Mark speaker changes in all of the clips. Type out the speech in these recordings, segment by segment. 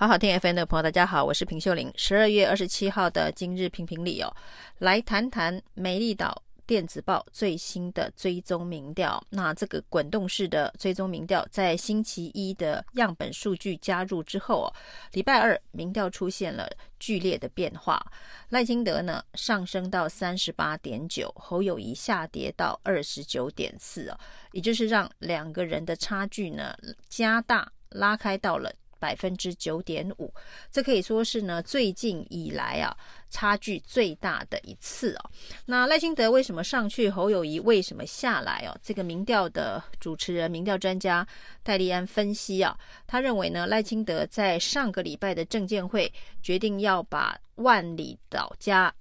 Speaker 1: 好好听 FM 的朋友，大家好，我是平秀玲。十二月二十七号的今日评评理哦，来谈谈美丽岛电子报最新的追踪民调。那这个滚动式的追踪民调，在星期一的样本数据加入之后哦，礼拜二民调出现了剧烈的变化。赖清德呢上升到三十八点九，侯友谊下跌到二十九点四哦，也就是让两个人的差距呢加大，拉开到了。百分之九点五，这可以说是呢最近以来啊差距最大的一次哦。那赖清德为什么上去，侯友宜为什么下来哦？这个民调的主持人、民调专家戴利安分析啊，他认为呢赖清德在上个礼拜的政见会决定要把万里岛家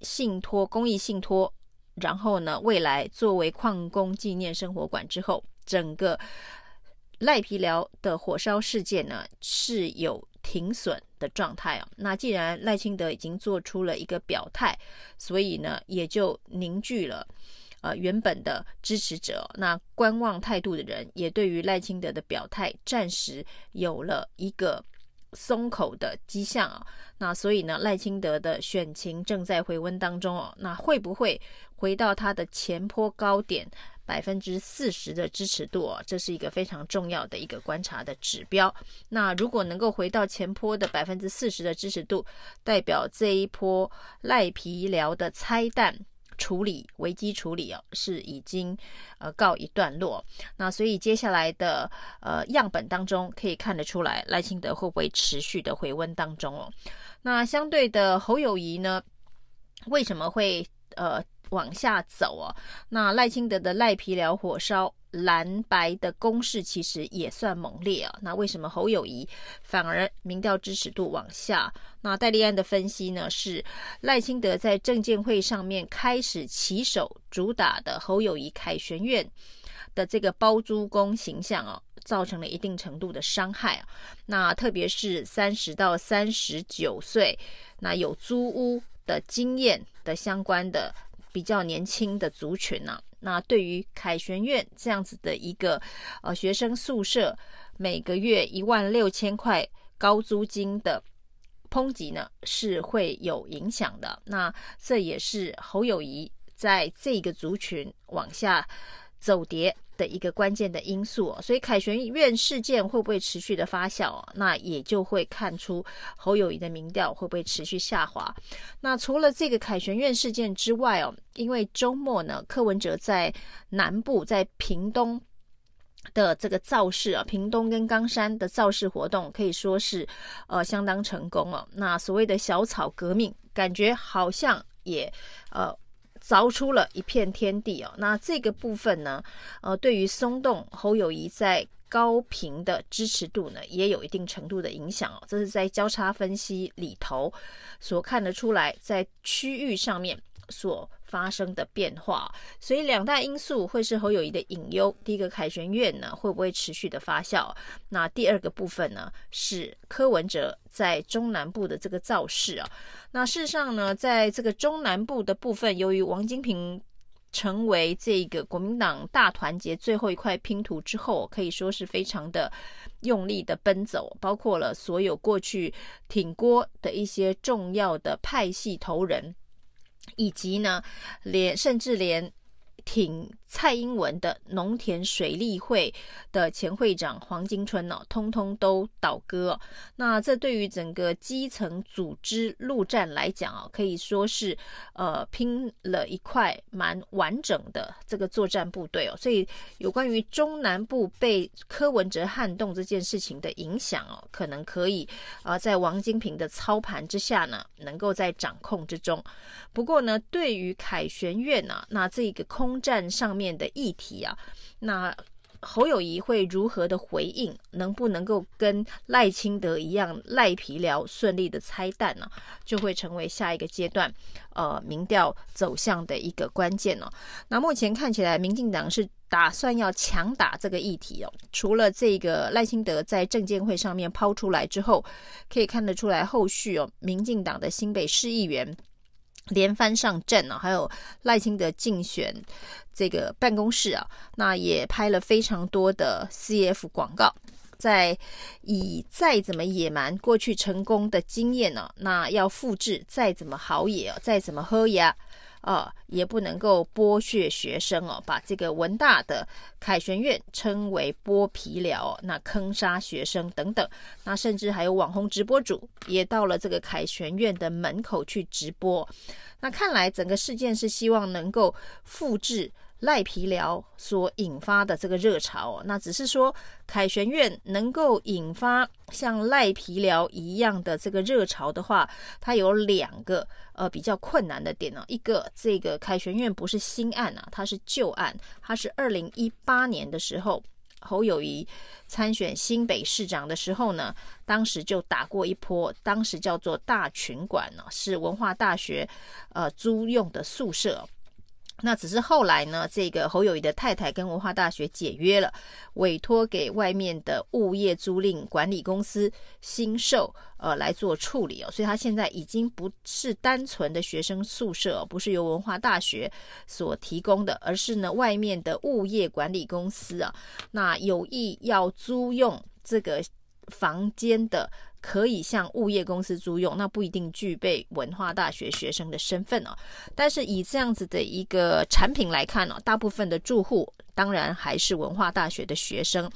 Speaker 1: 信托公益信托，然后呢未来作为矿工纪念生活馆之后，整个。赖皮寮的火烧事件呢是有停损的状态哦。那既然赖清德已经做出了一个表态，所以呢也就凝聚了呃原本的支持者。那观望态度的人也对于赖清德的表态暂时有了一个松口的迹象啊。那所以呢赖清德的选情正在回温当中哦。那会不会回到他的前坡高点？百分之四十的支持度哦，这是一个非常重要的一个观察的指标。那如果能够回到前坡的百分之四十的支持度，代表这一波赖皮聊的拆弹处理、危机处理哦，是已经呃告一段落。那所以接下来的呃样本当中可以看得出来，赖清德会不会持续的回温当中哦？那相对的侯友谊呢，为什么会呃？往下走哦，那赖清德的赖皮寮火烧蓝白的攻势其实也算猛烈啊。那为什么侯友宜反而民调支持度往下？那戴立安的分析呢是赖清德在政见会上面开始起手主打的侯友宜凯旋院的这个包租公形象哦，造成了一定程度的伤害啊。那特别是三十到三十九岁，那有租屋的经验的相关的。比较年轻的族群呢、啊，那对于凯旋苑这样子的一个呃学生宿舍，每个月一万六千块高租金的抨击呢，是会有影响的。那这也是侯友谊在这个族群往下走跌的一个关键的因素，所以凯旋院事件会不会持续的发酵，那也就会看出侯友谊的民调会不会持续下滑。那除了这个凯旋院事件之外哦，因为周末呢，柯文哲在南部在屏东的这个造势啊，屏东跟冈山的造势活动可以说是呃相当成功哦。那所谓的小草革命，感觉好像也呃。凿出了一片天地哦，那这个部分呢，呃，对于松动侯友谊在高频的支持度呢，也有一定程度的影响哦。这是在交叉分析里头所看得出来，在区域上面所发生的变化，所以两大因素会是侯友谊的隐忧。第一个，凯旋院呢会不会持续的发酵？那第二个部分呢，是柯文哲在中南部的这个造势啊。那事实上呢，在这个中南部的部分，由于王金平成为这个国民党大团结最后一块拼图之后，可以说是非常的用力的奔走，包括了所有过去挺郭的一些重要的派系头人。以及呢，连甚至连挺蔡英文的农田水利会的前会长黄金春呢、哦，通通都倒戈。那这对于整个基层组织陆战来讲啊、哦，可以说是呃拼了一块蛮完整的这个作战部队哦。所以有关于中南部被柯文哲撼动这件事情的影响哦，可能可以呃在王金平的操盘之下呢，能够在掌控之中。不过呢，对于凯旋院呢、啊，那这个空战上面。的议题啊，那侯友谊会如何的回应？能不能够跟赖清德一样赖皮聊顺利的拆弹呢？就会成为下一个阶段呃民调走向的一个关键哦。那目前看起来，民进党是打算要强打这个议题哦。除了这个赖清德在证监会上面抛出来之后，可以看得出来后续哦，民进党的新北市议员。连番上阵啊，还有赖清德竞选这个办公室啊，那也拍了非常多的 CF 广告，在以再怎么野蛮，过去成功的经验呢，那要复制再怎么好野，再怎么喝呀。啊，也不能够剥削学生哦，把这个文大的凯旋院称为剥皮寮，那坑杀学生等等，那甚至还有网红直播主也到了这个凯旋院的门口去直播，那看来整个事件是希望能够复制。赖皮寮所引发的这个热潮，那只是说凯旋院能够引发像赖皮寮一样的这个热潮的话，它有两个呃比较困难的点呢。一个，这个凯旋院不是新案啊，它是旧案，它是二零一八年的时候，侯友谊参选新北市长的时候呢，当时就打过一波，当时叫做大群馆呢，是文化大学呃租用的宿舍。那只是后来呢，这个侯友谊的太太跟文化大学解约了，委托给外面的物业租赁管理公司新售，呃，来做处理哦。所以他现在已经不是单纯的学生宿舍，不是由文化大学所提供的，而是呢外面的物业管理公司啊，那有意要租用这个房间的。可以向物业公司租用，那不一定具备文化大学学生的身份哦。但是以这样子的一个产品来看呢，大部分的住户当然还是文化大学的学生。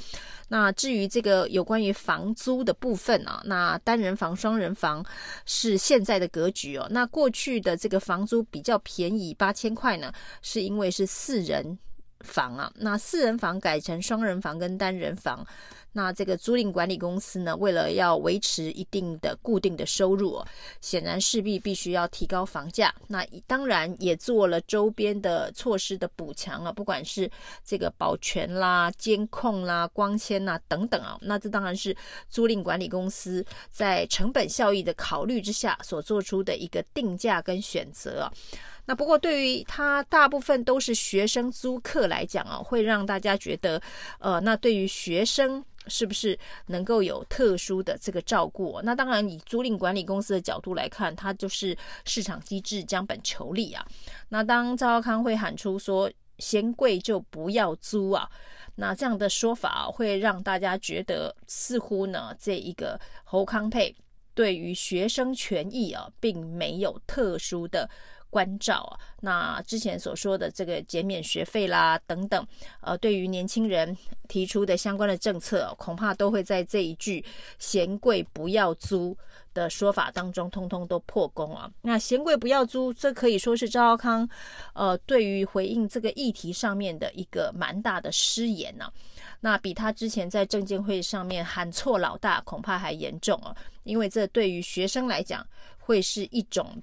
Speaker 1: 那至于这个有关于房租的部分啊，那单人房、双人房是现在的格局哦。那过去的这个房租比较便宜，八千块呢，是因为是四人房啊。那四人房改成双人房跟单人房。那这个租赁管理公司呢，为了要维持一定的固定的收入，显然势必必须要提高房价。那当然也做了周边的措施的补强啊，不管是这个保全啦、监控啦、光纤啦等等啊。那这当然是租赁管理公司在成本效益的考虑之下所做出的一个定价跟选择啊。那不过对于他大部分都是学生租客来讲啊，会让大家觉得，呃，那对于学生。是不是能够有特殊的这个照顾？那当然，以租赁管理公司的角度来看，它就是市场机制，将本求利啊。那当赵少康会喊出说“嫌贵就不要租啊”，那这样的说法会让大家觉得似乎呢，这一个侯康配对于学生权益啊，并没有特殊的。关照啊，那之前所说的这个减免学费啦等等，呃，对于年轻人提出的相关的政策，恐怕都会在这一句“嫌贵不要租”的说法当中，通通都破功啊。那“嫌贵不要租”，这可以说是赵少康，呃，对于回应这个议题上面的一个蛮大的失言呢。那比他之前在证监会上面喊错老大，恐怕还严重啊，因为这对于学生来讲，会是一种。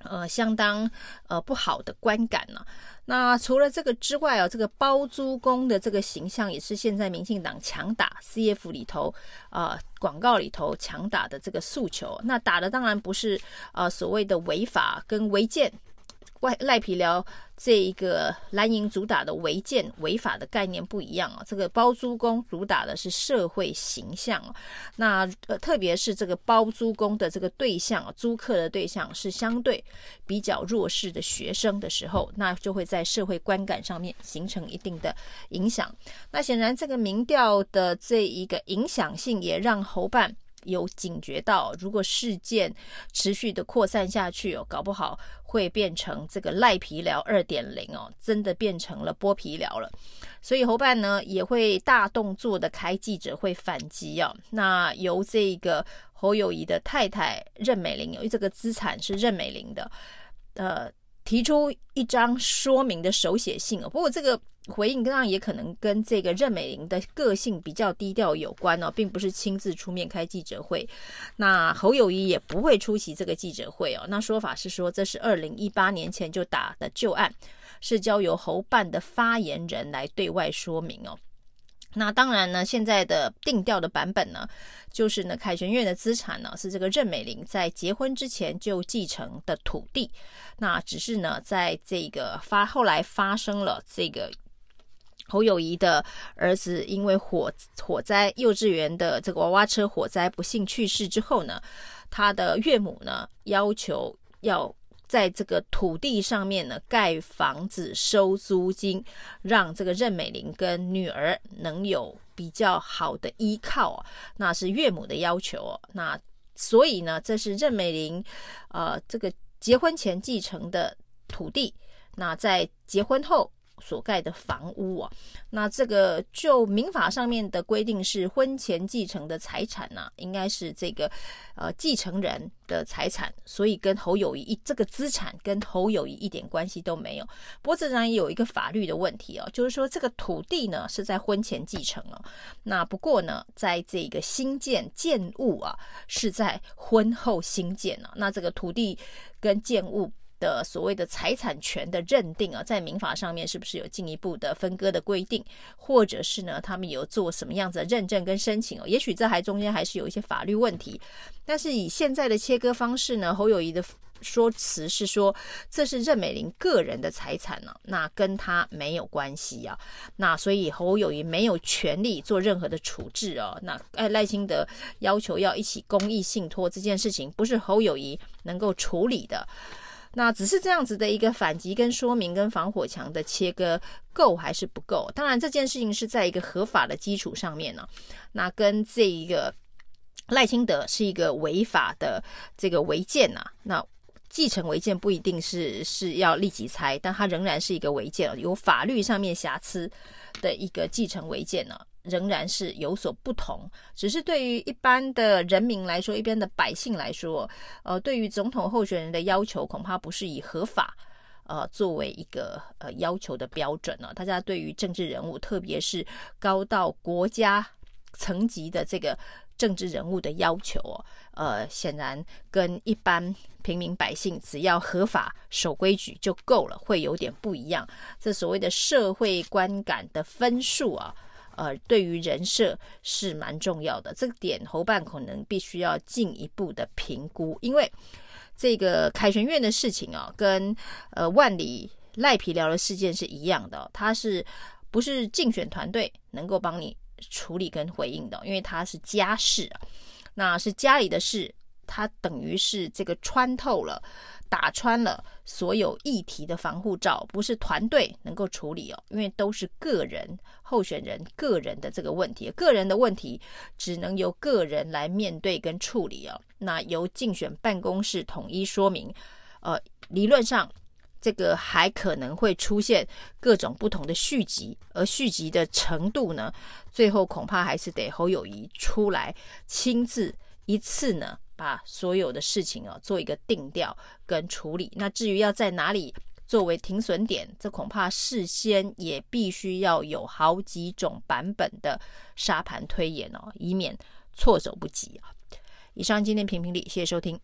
Speaker 1: 呃，相当呃不好的观感呢、那除了这个之外啊，这个包租公的这个形象也是现在民进党强打 CF 里头啊、广告里头强打的这个诉求。那打的当然不是啊所谓的违法跟违建。外赖皮聊这一个蓝营主打的违建违法的概念不一样啊，这个包租公主打的是社会形象啊。那呃，特别是这个包租公的这个对象，租客的对象是相对比较弱势的学生的时候，那就会在社会观感上面形成一定的影响。那显然，这个民调的这一个影响性也让侯办。有警觉到，如果事件持续的扩散下去哦，搞不好会变成这个赖皮疗二点零哦，真的变成了剥皮疗了。所以侯办呢也会大动作的开记者会反击哦。那由这个侯友宜的太太任美玲，因为这个资产是任美玲的，呃。提出一张说明的手写信哦，不过这个回应当然也可能跟这个任美玲的个性比较低调有关哦，并不是亲自出面开记者会。那侯友宜也不会出席这个记者会哦。那说法是说，这是二零一八年前就打的旧案，是交由侯办的发言人来对外说明哦。那当然呢，现在的定调的版本呢，就是呢，凯旋院的资产呢是这个任美玲在结婚之前就继承的土地。那只是呢，在这个发后来发生了这个侯友谊的儿子因为火火灾幼稚园的这个娃娃车火灾不幸去世之后呢，他的岳母呢要求要。在这个土地上面呢，盖房子收租金，让这个任美玲跟女儿能有比较好的依靠，那是岳母的要求哦。那所以呢，这是任美玲呃这个结婚前继承的土地，那在结婚后。所盖的房屋啊，那这个就民法上面的规定是婚前继承的财产呢、应该是这个呃继承人的财产，所以跟侯友谊一这个资产跟侯友谊一点关系都没有。不过这当然也有一个法律的问题哦，就是说这个土地呢是在婚前继承了，那不过呢，在这个新建建物啊是在婚后新建啊，那这个土地跟建物。的所谓的财产权的认定啊，在民法上面是不是有进一步的分割的规定，或者是呢，他们有做什么样子的认证跟申请哦？也许这还中间还是有一些法律问题。但是以现在的切割方式呢，侯友宜的说辞是说，这是任美玲个人的财产呢、那跟他没有关系啊。那所以侯友宜没有权利做任何的处置哦。那哎，赖清德要求要一起公益信托这件事情，不是侯友宜能够处理的。那只是这样子的一个反击跟说明跟防火墙的切割够还是不够？当然这件事情是在一个合法的基础上面呢、那跟这一个赖清德是一个违法的这个违建呐。那继承违建不一定是是要立即拆，但它仍然是一个违建，有法律上面瑕疵的一个继承违建呢、仍然是有所不同，只是对于一般的人民来说，一般的百姓来说，呃，对于总统候选人的要求，恐怕不是以合法，呃，作为一个呃要求的标准呢、大家对于政治人物，特别是高到国家层级的这个政治人物的要求，呃，显然跟一般平民百姓只要合法守规矩就够了，会有点不一样。这所谓的社会观感的分数啊。呃，对于人设是蛮重要的，这个点侯办可能必须要进一步的评估，因为这个凯旋院的事情啊，跟呃万里赖皮聊的事件是一样的，它是不是竞选团队能够帮你处理跟回应的？因为它是家事啊，那是家里的事，它等于是这个穿透了。打穿了所有议题的防护罩，不是团队能够处理哦，因为都是个人候选人个人的这个问题，个人的问题只能由个人来面对跟处理哦。那由竞选办公室统一说明，呃，理论上这个还可能会出现各种不同的续集，而续集的程度呢，最后恐怕还是得侯友谊出来亲自一次呢。把所有的事情啊做一个定调跟处理。那至于要在哪里作为停损点，这恐怕事先也必须要有好几种版本的沙盘推演哦，以免措手不及啊。以上今天评评理，谢谢收听。